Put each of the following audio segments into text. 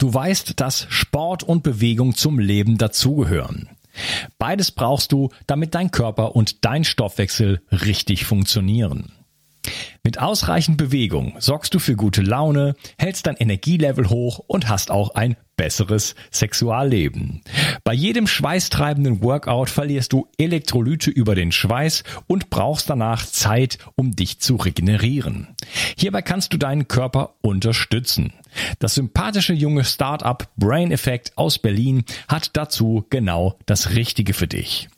Du weißt, dass Sport und Bewegung zum Leben dazugehören. Beides brauchst du, damit dein Körper und dein Stoffwechsel richtig funktionieren. Mit ausreichend Bewegung sorgst du für gute Laune, hältst dein Energielevel hoch und hast auch ein besseres Sexualleben. Bei jedem schweißtreibenden Workout verlierst du Elektrolyte über den Schweiß und brauchst danach Zeit, um dich zu regenerieren. Hierbei kannst du deinen Körper unterstützen. Das sympathische junge Startup Brain Effect aus Berlin hat dazu genau das Richtige für dich.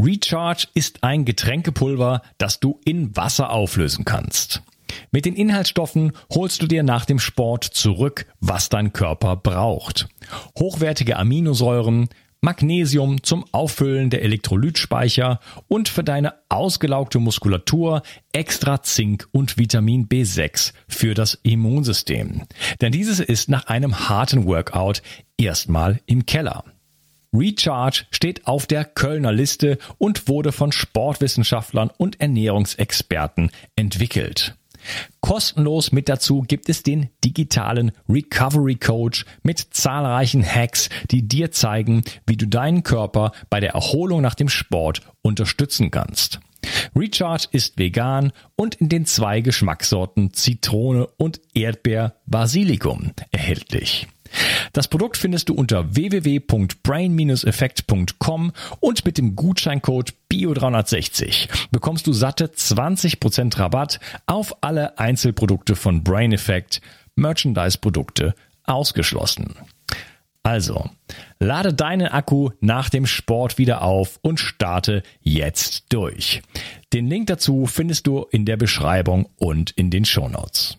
Recharge ist ein Getränkepulver, das du in Wasser auflösen kannst. Mit den Inhaltsstoffen holst du dir nach dem Sport zurück, was dein Körper braucht. Hochwertige Aminosäuren, Magnesium zum Auffüllen der Elektrolytspeicher und für deine ausgelaugte Muskulatur extra Zink und Vitamin B6 für das Immunsystem. Denn dieses ist nach einem harten Workout erstmal im Keller. Recharge steht auf der Kölner Liste und wurde von Sportwissenschaftlern und Ernährungsexperten entwickelt. Kostenlos mit dazu gibt es den digitalen Recovery Coach mit zahlreichen Hacks, die dir zeigen, wie du deinen Körper bei der Erholung nach dem Sport unterstützen kannst. Recharge ist vegan und in den zwei Geschmackssorten Zitrone und Erdbeer Basilikum erhältlich. Das Produkt findest du unter www.brain-effekt.com und mit dem Gutscheincode BIO360 bekommst du satte 20% Rabatt auf alle Einzelprodukte von Brain Effect, Merchandise-Produkte ausgeschlossen. Also, lade deinen Akku nach dem Sport wieder auf und starte jetzt durch. Den Link dazu findest du in der Beschreibung und in den Shownotes.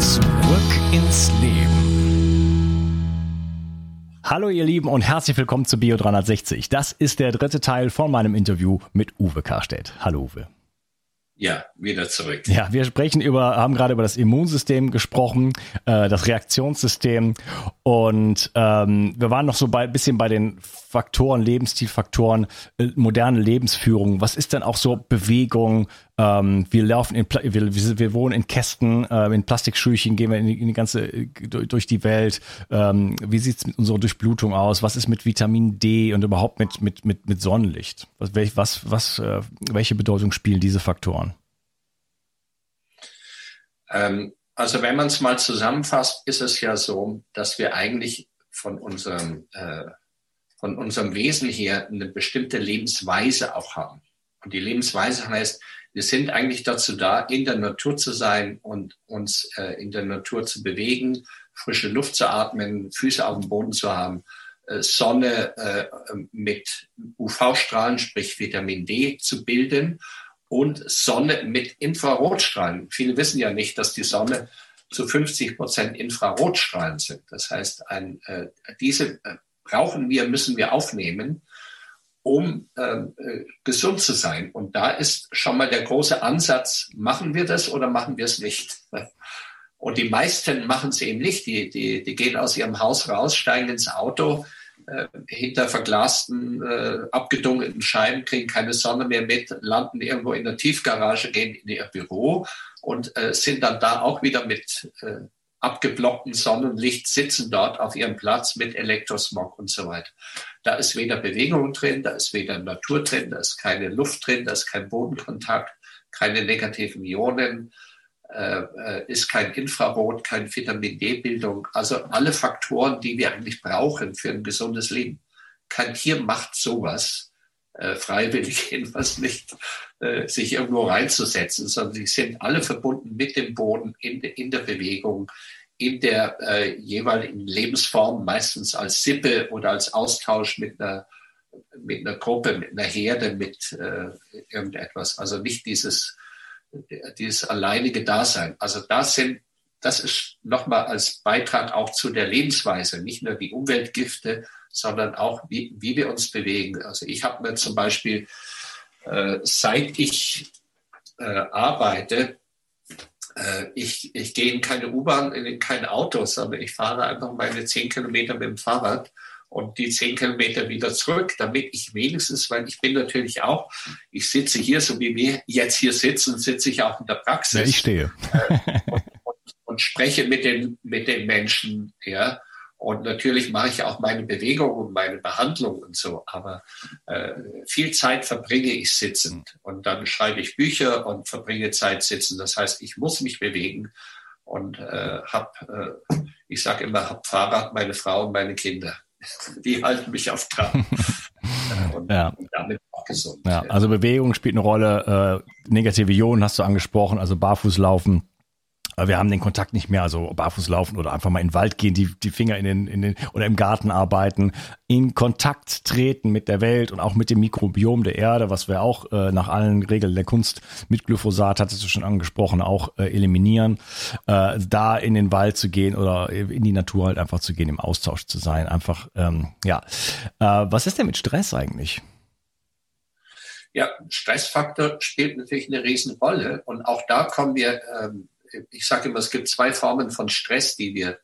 Zurück ins Leben. Hallo ihr Lieben und herzlich willkommen zu Bio 360. Das ist der dritte Teil von meinem Interview mit Uwe Karstedt. Hallo Uwe. Ja, wieder zurück. Ja, wir sprechen über, haben gerade über das Immunsystem gesprochen, äh, das Reaktionssystem und ähm, wir waren noch so ein bisschen bei den Faktoren, Lebensstilfaktoren, äh, moderne Lebensführung. Was ist denn auch so Bewegung? Ähm, wir laufen in, wir, wir wohnen in Kästen, äh, in Plastikschüchen, gehen wir in die, in die ganze äh, durch die Welt. Ähm, wie sieht's mit unserer Durchblutung aus? Was ist mit Vitamin D und überhaupt mit mit mit mit Sonnenlicht? Was was was äh, welche Bedeutung spielen diese Faktoren? Ähm, also wenn man es mal zusammenfasst, ist es ja so, dass wir eigentlich von unserem äh, von unserem Wesen her eine bestimmte Lebensweise auch haben. Und die Lebensweise heißt, wir sind eigentlich dazu da, in der Natur zu sein und uns äh, in der Natur zu bewegen, frische Luft zu atmen, Füße auf dem Boden zu haben, äh, Sonne äh, mit UV-Strahlen, sprich Vitamin D zu bilden und Sonne mit Infrarotstrahlen. Viele wissen ja nicht, dass die Sonne zu 50 Prozent Infrarotstrahlen sind. Das heißt, ein, äh, diese äh, brauchen wir, müssen wir aufnehmen, um ähm, äh, gesund zu sein. Und da ist schon mal der große Ansatz, machen wir das oder machen wir es nicht? Und die meisten machen es eben nicht. Die, die, die gehen aus ihrem Haus raus, steigen ins Auto, äh, hinter verglasten, äh, abgedunkelten Scheiben, kriegen keine Sonne mehr mit, landen irgendwo in der Tiefgarage, gehen in ihr Büro und äh, sind dann da auch wieder mit äh, abgeblockten Sonnenlicht sitzen dort auf ihrem Platz mit Elektrosmog und so weiter. Da ist weder Bewegung drin, da ist weder Natur drin, da ist keine Luft drin, da ist kein Bodenkontakt, keine negativen Ionen, äh, äh ist kein Infrarot, kein Vitamin D-Bildung. Also alle Faktoren, die wir eigentlich brauchen für ein gesundes Leben. Kein Tier macht sowas äh, freiwillig jedenfalls nicht, äh, sich irgendwo reinzusetzen, sondern sie sind alle verbunden mit dem Boden, in, in der Bewegung, in der äh, jeweiligen Lebensform, meistens als Sippe oder als Austausch mit einer, mit einer Gruppe, mit einer Herde, mit äh, irgendetwas. Also nicht dieses dieses alleinige Dasein. Also das sind, das ist nochmal als Beitrag auch zu der Lebensweise, nicht nur die Umweltgifte, sondern auch wie, wie wir uns bewegen. Also ich habe mir zum Beispiel, äh, seit ich äh, arbeite, äh, ich, ich gehe in keine U-Bahn, in kein Auto, sondern ich fahre einfach meine zehn Kilometer mit dem Fahrrad und die zehn Kilometer wieder zurück, damit ich wenigstens, weil ich bin natürlich auch, ich sitze hier, so wie wir jetzt hier sitzen, sitze ich auch in der Praxis. Ja, ich stehe. Äh, und, und, und, spreche mit den, mit den Menschen, ja. Und natürlich mache ich auch meine Bewegung und meine Behandlung und so, aber äh, viel Zeit verbringe ich sitzend und dann schreibe ich Bücher und verbringe Zeit sitzend. Das heißt, ich muss mich bewegen und äh, habe, äh, ich sage immer, habe Fahrrad, meine Frau und meine Kinder. Die halten mich auf Trab. und ja. damit auch gesund. Ja, also Bewegung spielt eine Rolle, äh, negative Ionen hast du angesprochen, also Barfußlaufen wir haben den Kontakt nicht mehr, also barfuß laufen oder einfach mal in den Wald gehen, die, die Finger in den, in den oder im Garten arbeiten, in Kontakt treten mit der Welt und auch mit dem Mikrobiom der Erde, was wir auch äh, nach allen Regeln der Kunst mit Glyphosat, hattest du schon angesprochen, auch äh, eliminieren, äh, da in den Wald zu gehen oder in die Natur halt einfach zu gehen, im Austausch zu sein. Einfach, ähm, ja. Äh, was ist denn mit Stress eigentlich? Ja, Stressfaktor spielt natürlich eine Riesenrolle. Und auch da kommen wir ähm, ich sage immer, es gibt zwei Formen von Stress, die wir,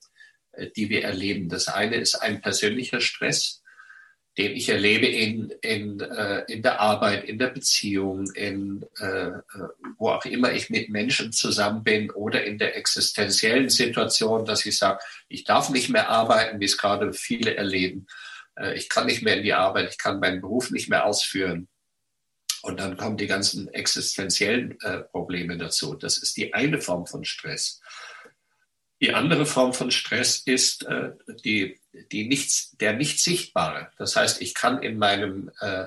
äh, die wir erleben. Das eine ist ein persönlicher Stress, den ich erlebe in, in, äh, in der Arbeit, in der Beziehung, in, äh, wo auch immer ich mit Menschen zusammen bin oder in der existenziellen Situation, dass ich sage, ich darf nicht mehr arbeiten, wie es gerade viele erleben. Ich kann nicht mehr in die Arbeit, ich kann meinen Beruf nicht mehr ausführen. Und dann kommen die ganzen existenziellen äh, Probleme dazu. Das ist die eine Form von Stress. Die andere Form von Stress ist äh, die, die nichts, der nicht sichtbare. Das heißt, ich kann in meinem äh,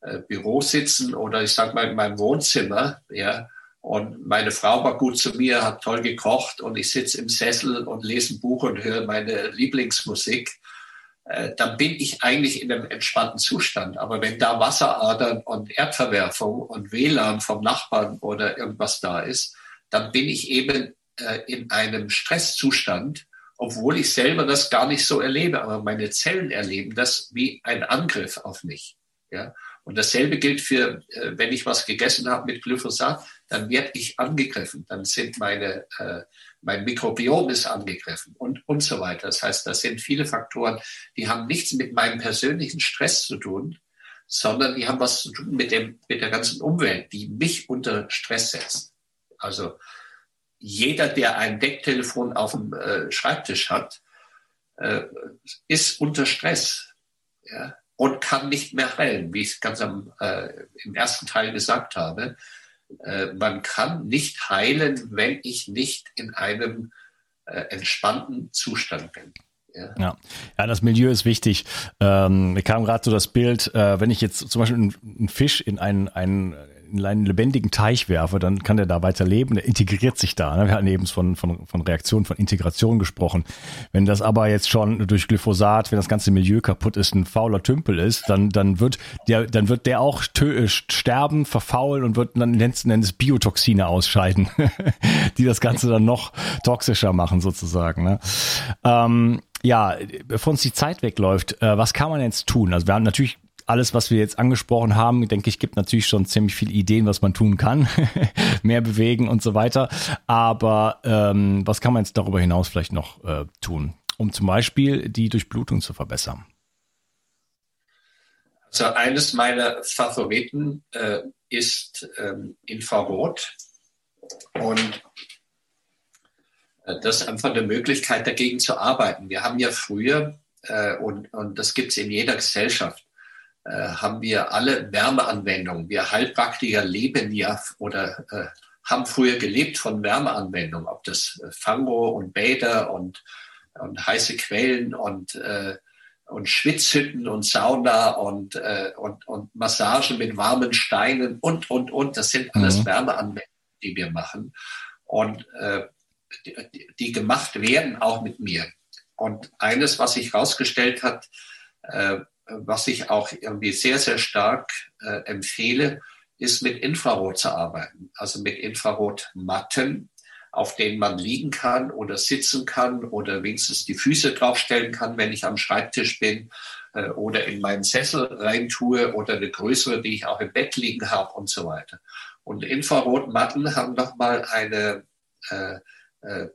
äh Büro sitzen oder ich sage mal in meinem Wohnzimmer, ja, und meine Frau war gut zu mir, hat toll gekocht und ich sitze im Sessel und lese ein Buch und höre meine Lieblingsmusik. Äh, dann bin ich eigentlich in einem entspannten Zustand. Aber wenn da Wasseradern und Erdverwerfung und WLAN vom Nachbarn oder irgendwas da ist, dann bin ich eben äh, in einem Stresszustand, obwohl ich selber das gar nicht so erlebe. Aber meine Zellen erleben das wie ein Angriff auf mich. Ja? Und dasselbe gilt für, äh, wenn ich was gegessen habe mit Glyphosat, dann werde ich angegriffen. Dann sind meine, äh, mein Mikrobiom ist angegriffen und, und so weiter. Das heißt, das sind viele Faktoren, die haben nichts mit meinem persönlichen Stress zu tun, sondern die haben was zu tun mit, dem, mit der ganzen Umwelt, die mich unter Stress setzt. Also jeder, der ein Decktelefon auf dem äh, Schreibtisch hat, äh, ist unter Stress. Ja? und kann nicht mehr heilen, wie ich es ganz am, äh, im ersten Teil gesagt habe. Äh, man kann nicht heilen, wenn ich nicht in einem äh, entspannten Zustand bin. Ja. ja. das Milieu ist wichtig. Ähm, mir kam gerade so das Bild, äh, wenn ich jetzt zum Beispiel einen Fisch in einen, einen in einen lebendigen Teich werfe, dann kann der da weiter leben, der integriert sich da. Ne? Wir hatten eben von, von, von Reaktion, von Integration gesprochen. Wenn das aber jetzt schon durch Glyphosat, wenn das ganze Milieu kaputt ist, ein fauler Tümpel ist, dann, dann wird der, dann wird der auch äh, sterben, verfaulen und wird dann letzten Endes Biotoxine ausscheiden, die das Ganze dann noch toxischer machen sozusagen. Ne? Ähm, ja, bevor uns die Zeit wegläuft, äh, was kann man jetzt tun? Also wir haben natürlich alles, was wir jetzt angesprochen haben, denke ich, gibt natürlich schon ziemlich viele Ideen, was man tun kann. Mehr bewegen und so weiter. Aber ähm, was kann man jetzt darüber hinaus vielleicht noch äh, tun, um zum Beispiel die Durchblutung zu verbessern? Also eines meiner Favoriten äh, ist ähm, Infrarot. Und äh, das ist einfach eine Möglichkeit, dagegen zu arbeiten. Wir haben ja früher, äh, und, und das gibt es in jeder Gesellschaft, haben wir alle Wärmeanwendungen. Wir Heilpraktiker leben ja oder äh, haben früher gelebt von Wärmeanwendungen, ob das äh, Fango und Bäder und, und heiße Quellen und, äh, und Schwitzhütten und Sauna und, äh, und, und Massagen mit warmen Steinen und, und, und. Das sind alles mhm. Wärmeanwendungen, die wir machen und äh, die, die gemacht werden auch mit mir. Und eines, was sich herausgestellt hat, äh, was ich auch irgendwie sehr, sehr stark äh, empfehle, ist mit Infrarot zu arbeiten, also mit Infrarotmatten, auf denen man liegen kann oder sitzen kann oder wenigstens die Füße draufstellen kann, wenn ich am Schreibtisch bin äh, oder in meinen Sessel reintue oder eine größere, die ich auch im Bett liegen habe und so weiter. Und Infrarotmatten haben nochmal eine äh, äh,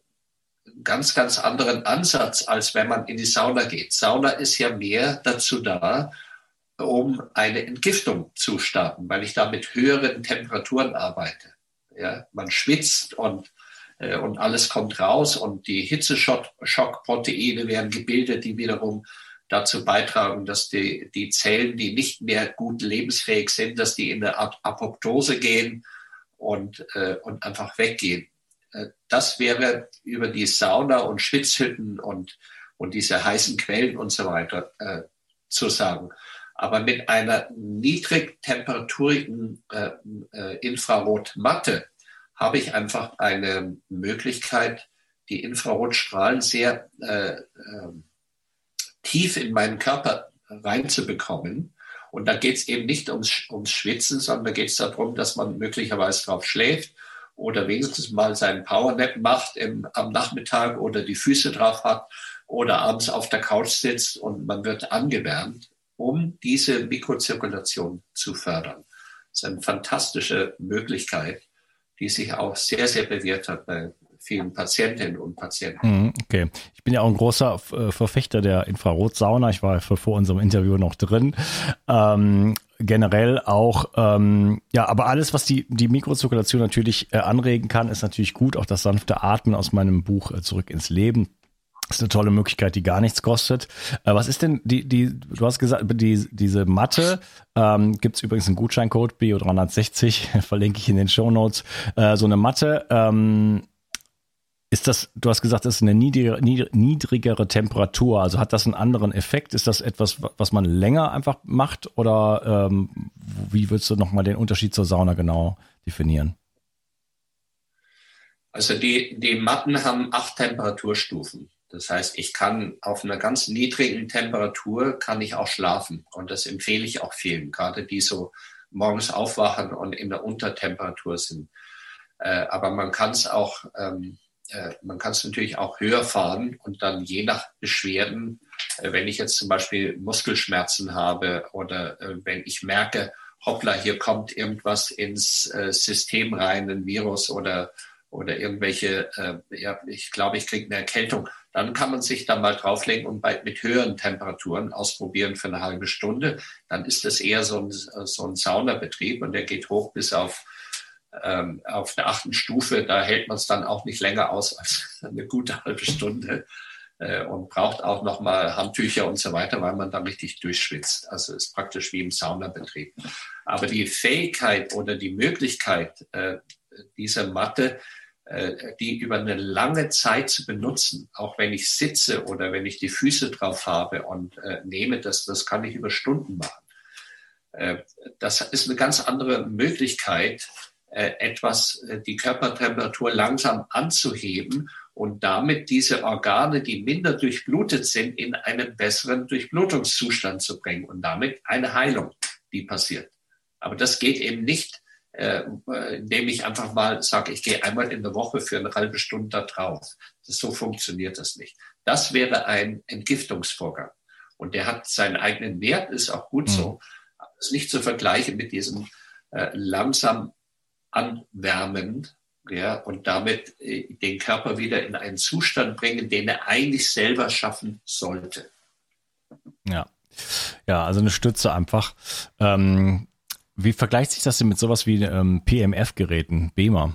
ganz, ganz anderen Ansatz, als wenn man in die Sauna geht. Sauna ist ja mehr dazu da, um eine Entgiftung zu starten, weil ich da mit höheren Temperaturen arbeite. Ja, man schwitzt und, äh, und alles kommt raus und die Hitzeschockproteine werden gebildet, die wiederum dazu beitragen, dass die, die Zellen, die nicht mehr gut lebensfähig sind, dass die in eine Art Apoptose gehen und, äh, und einfach weggehen. Äh, das wäre über die Sauna und Schwitzhütten und, und diese heißen Quellen und so weiter äh, zu sagen. Aber mit einer niedrigtemperaturischen äh, äh, Infrarotmatte habe ich einfach eine Möglichkeit, die Infrarotstrahlen sehr äh, äh, tief in meinen Körper reinzubekommen. Und da geht es eben nicht ums, ums Schwitzen, sondern da geht es darum, dass man möglicherweise drauf schläft oder wenigstens mal seinen Powernap macht im, am Nachmittag oder die Füße drauf hat oder abends auf der Couch sitzt und man wird angewärmt, um diese Mikrozirkulation zu fördern. Das ist eine fantastische Möglichkeit, die sich auch sehr, sehr bewährt hat bei vielen Patientinnen und Patienten. Mhm, okay. Ich bin ja auch ein großer äh, Verfechter der Infrarotsauna. Ich war vor unserem Interview noch drin. Ähm, generell auch, ähm, ja, aber alles, was die, die Mikrozirkulation natürlich äh, anregen kann, ist natürlich gut. Auch das sanfte Atmen aus meinem Buch äh, Zurück ins Leben. Ist eine tolle Möglichkeit, die gar nichts kostet. Äh, was ist denn die, die, du hast gesagt, die, diese Matte, ähm, gibt übrigens einen Gutscheincode, BO360, verlinke ich in den Show Notes. Äh, so eine Matte, ähm, ist das, du hast gesagt, das ist eine niedrigere, niedrigere Temperatur, also hat das einen anderen Effekt? Ist das etwas, was man länger einfach macht oder ähm, wie würdest du nochmal den Unterschied zur Sauna genau definieren? Also die, die Matten haben acht Temperaturstufen. Das heißt, ich kann auf einer ganz niedrigen Temperatur kann ich auch schlafen. Und das empfehle ich auch vielen, gerade die so morgens aufwachen und in der Untertemperatur sind. Äh, aber man kann es auch ähm, äh, man kann es natürlich auch höher fahren und dann je nach Beschwerden, äh, wenn ich jetzt zum Beispiel Muskelschmerzen habe oder äh, wenn ich merke, hoppla, hier kommt irgendwas ins System rein, ein Virus oder, oder irgendwelche, ja, ich glaube, ich kriege eine Erkältung, dann kann man sich da mal drauflegen und bei, mit höheren Temperaturen ausprobieren für eine halbe Stunde. Dann ist das eher so ein, so ein Saunabetrieb und der geht hoch bis auf ähm, auf der achten Stufe, da hält man es dann auch nicht länger aus als eine gute halbe Stunde äh, und braucht auch nochmal Handtücher und so weiter, weil man dann richtig durchschwitzt. Also ist praktisch wie im Saunabetrieb. Aber die Fähigkeit oder die Möglichkeit äh, dieser Matte, äh, die über eine lange Zeit zu benutzen, auch wenn ich sitze oder wenn ich die Füße drauf habe und äh, nehme, das, das kann ich über Stunden machen. Äh, das ist eine ganz andere Möglichkeit, etwas, äh, die Körpertemperatur langsam anzuheben und damit diese Organe, die minder durchblutet sind, in einen besseren Durchblutungszustand zu bringen und damit eine Heilung, die passiert. Aber das geht eben nicht, äh, indem ich einfach mal sage, ich gehe einmal in der Woche für eine halbe Stunde da drauf. Das, so funktioniert das nicht. Das wäre ein Entgiftungsvorgang. Und der hat seinen eigenen Wert, ist auch gut so. Aber ist nicht zu vergleichen mit diesem äh, langsam anwärmen ja, und damit äh, den Körper wieder in einen Zustand bringen, den er eigentlich selber schaffen sollte. Ja, ja, also eine Stütze einfach. Ähm, wie vergleicht sich das denn mit sowas wie ähm, PMF-Geräten, BEMA?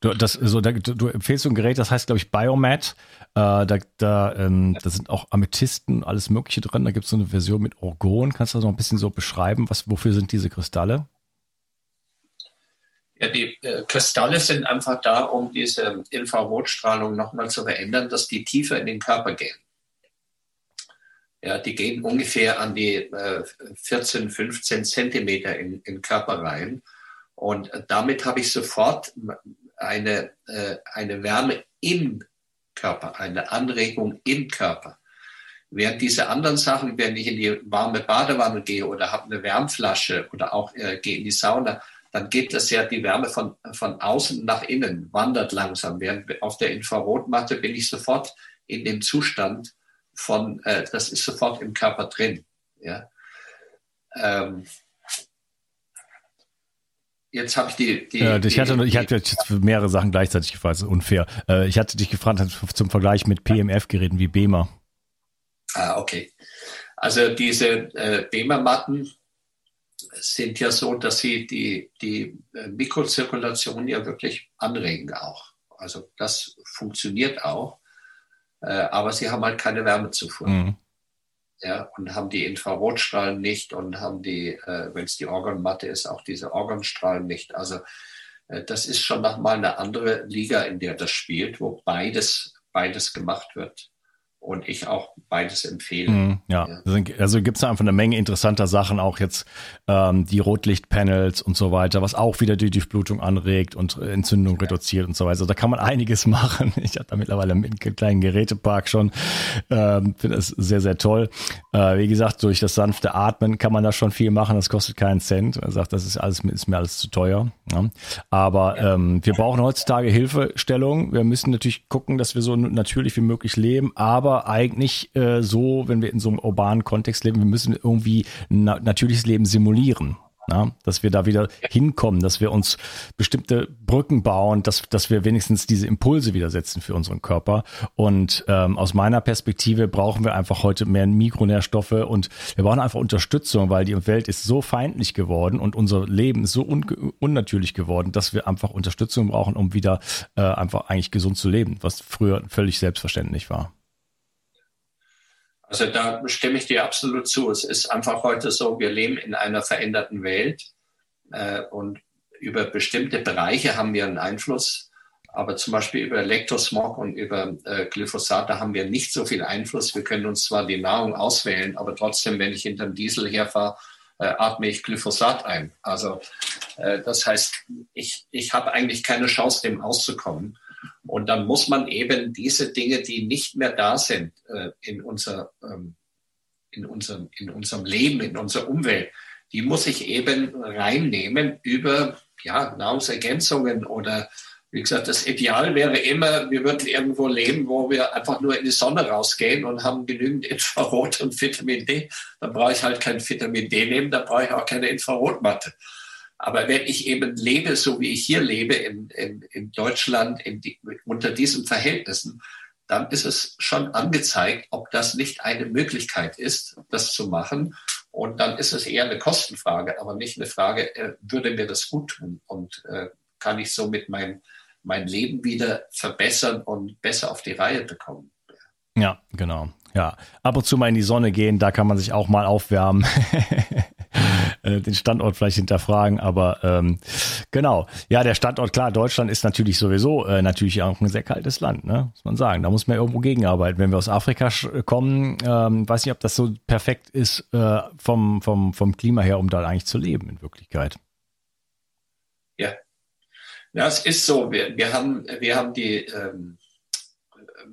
Du, das, so, da, du empfehlst so ein Gerät, das heißt, glaube ich, Biomat. Äh, da, da, ähm, da sind auch Amethysten, alles Mögliche drin. Da gibt es so eine Version mit Orgon. Kannst du das noch ein bisschen so beschreiben? Was, wofür sind diese Kristalle? Ja, die äh, Kristalle sind einfach da, um diese Infrarotstrahlung nochmal zu verändern, dass die tiefer in den Körper gehen. Ja, die gehen ungefähr an die äh, 14, 15 Zentimeter in, den Körper rein. Und damit habe ich sofort eine, äh, eine Wärme im Körper, eine Anregung im Körper. Während diese anderen Sachen, wenn ich in die warme Badewanne gehe oder habe eine Wärmflasche oder auch äh, gehe in die Sauna, dann geht das ja die Wärme von, von außen nach innen, wandert langsam. Während auf der Infrarotmatte bin ich sofort in dem Zustand von, äh, das ist sofort im Körper drin. Ja. Ähm, jetzt habe ich die. die, ja, ich, hatte, ich hatte jetzt mehrere Sachen gleichzeitig gefragt, das ist unfair. Äh, ich hatte dich gefragt zum Vergleich mit PMF-Geräten wie BEMA. Ah, okay. Also diese äh, BEMA-Matten sind ja so, dass sie die, die äh, Mikrozirkulation ja wirklich anregen auch. Also das funktioniert auch, äh, aber sie haben halt keine Wärmezufuhr. Mhm ja, und haben die Infrarotstrahlen nicht und haben die, äh, wenn es die Organmatte ist, auch diese Organstrahlen nicht. Also äh, das ist schon nochmal eine andere Liga, in der das spielt, wo beides, beides gemacht wird und ich auch beides empfehle. Mm, ja. ja. also gibt es einfach eine Menge interessanter Sachen, auch jetzt ähm, die Rotlichtpanels und so weiter, was auch wieder die Durchblutung anregt und Entzündung ja. reduziert und so weiter. Also da kann man einiges machen. Ich habe da mittlerweile einen kleinen Gerätepark schon. Ähm, Finde es sehr, sehr toll. Äh, wie gesagt, durch das sanfte Atmen kann man da schon viel machen. Das kostet keinen Cent. Er sagt, das ist alles ist mir alles zu teuer. Ja. Aber ähm, wir brauchen heutzutage Hilfestellung. Wir müssen natürlich gucken, dass wir so natürlich wie möglich leben, aber aber eigentlich äh, so, wenn wir in so einem urbanen Kontext leben, wir müssen irgendwie na natürliches Leben simulieren. Na, dass wir da wieder hinkommen, dass wir uns bestimmte Brücken bauen, dass, dass wir wenigstens diese Impulse wieder setzen für unseren Körper. Und ähm, aus meiner Perspektive brauchen wir einfach heute mehr Mikronährstoffe und wir brauchen einfach Unterstützung, weil die Welt ist so feindlich geworden und unser Leben ist so un unnatürlich geworden, dass wir einfach Unterstützung brauchen, um wieder äh, einfach eigentlich gesund zu leben, was früher völlig selbstverständlich war. Also da stimme ich dir absolut zu. Es ist einfach heute so, wir leben in einer veränderten Welt äh, und über bestimmte Bereiche haben wir einen Einfluss, aber zum Beispiel über Elektrosmog und über äh, Glyphosat, da haben wir nicht so viel Einfluss. Wir können uns zwar die Nahrung auswählen, aber trotzdem, wenn ich hinterm Diesel herfahre, äh, atme ich Glyphosat ein. Also äh, das heißt, ich, ich habe eigentlich keine Chance, dem auszukommen. Und dann muss man eben diese Dinge, die nicht mehr da sind äh, in, unser, ähm, in, unserem, in unserem Leben, in unserer Umwelt, die muss ich eben reinnehmen über ja, Nahrungsergänzungen oder wie gesagt, das Ideal wäre immer, wir würden irgendwo leben, wo wir einfach nur in die Sonne rausgehen und haben genügend Infrarot und Vitamin D. Dann brauche ich halt kein Vitamin D nehmen, dann brauche ich auch keine Infrarotmatte. Aber wenn ich eben lebe, so wie ich hier lebe, in, in, in Deutschland, in die, unter diesen Verhältnissen, dann ist es schon angezeigt, ob das nicht eine Möglichkeit ist, das zu machen. Und dann ist es eher eine Kostenfrage, aber nicht eine Frage, äh, würde mir das gut tun und äh, kann ich somit mein, mein Leben wieder verbessern und besser auf die Reihe bekommen. Ja, genau. Ja, ab und zu mal in die Sonne gehen, da kann man sich auch mal aufwärmen. Äh, den Standort vielleicht hinterfragen, aber ähm, genau. Ja, der Standort, klar, Deutschland ist natürlich sowieso äh, natürlich auch ein sehr kaltes Land, ne? muss man sagen. Da muss man irgendwo gegenarbeiten. Wenn wir aus Afrika kommen, ähm, weiß nicht, ob das so perfekt ist äh, vom, vom, vom Klima her, um da eigentlich zu leben in Wirklichkeit. Ja, es ist so. Wir, wir, haben, wir haben die ähm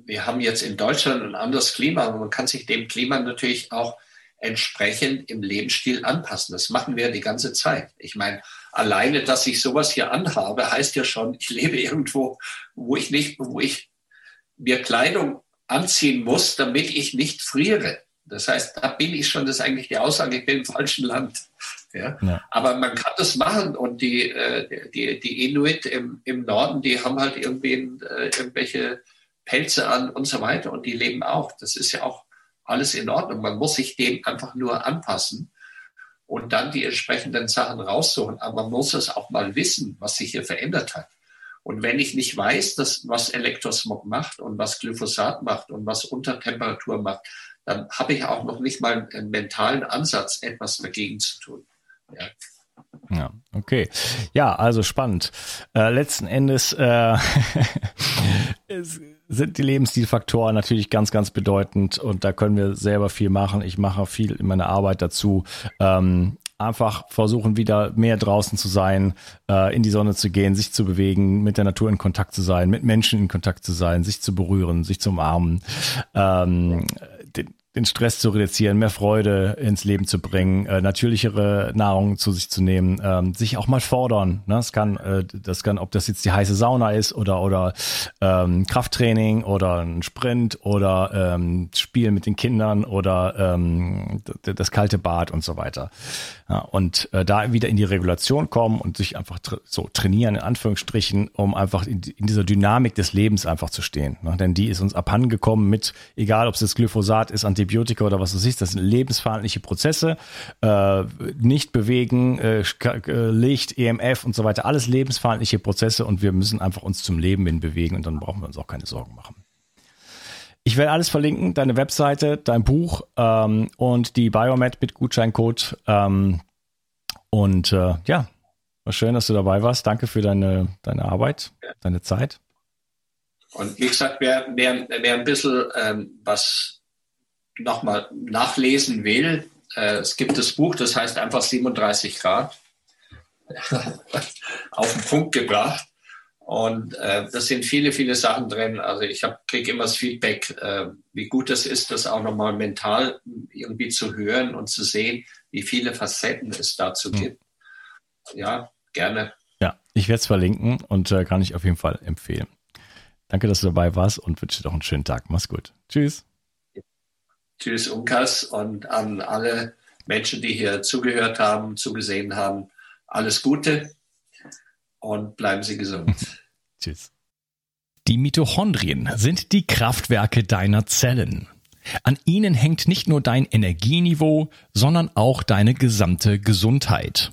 wir haben jetzt in Deutschland ein anderes Klima, man kann sich dem Klima natürlich auch entsprechend im Lebensstil anpassen. Das machen wir die ganze Zeit. Ich meine, alleine, dass ich sowas hier anhabe, heißt ja schon, ich lebe irgendwo, wo ich nicht, wo ich mir Kleidung anziehen muss, damit ich nicht friere. Das heißt, da bin ich schon, das ist eigentlich die Aussage, ich bin im falschen Land. Ja? ja. Aber man kann das machen und die, äh, die, die Inuit im, im Norden, die haben halt irgendwie äh, irgendwelche Pelze an und so weiter und die leben auch. Das ist ja auch alles in Ordnung. Man muss sich dem einfach nur anpassen und dann die entsprechenden Sachen raussuchen. Aber man muss es auch mal wissen, was sich hier verändert hat. Und wenn ich nicht weiß, dass, was Elektrosmog macht und was Glyphosat macht und was Untertemperatur macht, dann habe ich auch noch nicht mal einen mentalen Ansatz, etwas dagegen zu tun. Ja. Ja, okay. Ja, also spannend. Äh, letzten Endes äh, sind die Lebensstilfaktoren natürlich ganz, ganz bedeutend und da können wir selber viel machen. Ich mache viel in meiner Arbeit dazu. Ähm, einfach versuchen, wieder mehr draußen zu sein, äh, in die Sonne zu gehen, sich zu bewegen, mit der Natur in Kontakt zu sein, mit Menschen in Kontakt zu sein, sich zu berühren, sich zu umarmen. Ähm, den, Stress zu reduzieren, mehr Freude ins Leben zu bringen, äh, natürlichere Nahrung zu sich zu nehmen, ähm, sich auch mal fordern. Ne? Das kann, äh, das kann, ob das jetzt die heiße Sauna ist oder oder ähm, Krafttraining oder ein Sprint oder ähm, Spielen mit den Kindern oder ähm, das kalte Bad und so weiter. Ja, und äh, da wieder in die Regulation kommen und sich einfach tra so trainieren in Anführungsstrichen, um einfach in, in, dieser Dynamik des Lebens einfach zu stehen. Ne? Denn die ist uns abhandengekommen mit, egal ob es jetzt Glyphosat ist, Antibiotika oder was du siehst, das sind lebensverhandliche Prozesse, äh, nicht bewegen, äh, äh Licht, EMF und so weiter, alles lebensverhandliche Prozesse und wir müssen einfach uns zum Leben hin bewegen und dann brauchen wir uns auch keine Sorgen machen. Ich werde alles verlinken, deine Webseite, dein Buch ähm, und die Biomed mit Gutscheincode. Ähm, und äh, ja, war schön, dass du dabei warst. Danke für deine, deine Arbeit, deine Zeit. Und wie gesagt, wer, wer, wer ein bisschen ähm, was nochmal nachlesen will, äh, es gibt das Buch, das heißt einfach 37 Grad. auf den Punkt gebracht. Und äh, das sind viele, viele Sachen drin. Also ich kriege immer das Feedback, äh, wie gut es ist, das auch nochmal mental irgendwie zu hören und zu sehen, wie viele Facetten es dazu mhm. gibt. Ja, gerne. Ja, ich werde es verlinken und äh, kann ich auf jeden Fall empfehlen. Danke, dass du dabei warst und wünsche dir noch einen schönen Tag. Mach's gut. Tschüss. Tschüss, Unkas, und an alle Menschen, die hier zugehört haben, zugesehen haben. Alles Gute und bleiben Sie gesund. Tschüss. Die Mitochondrien sind die Kraftwerke deiner Zellen. An ihnen hängt nicht nur dein Energieniveau, sondern auch deine gesamte Gesundheit.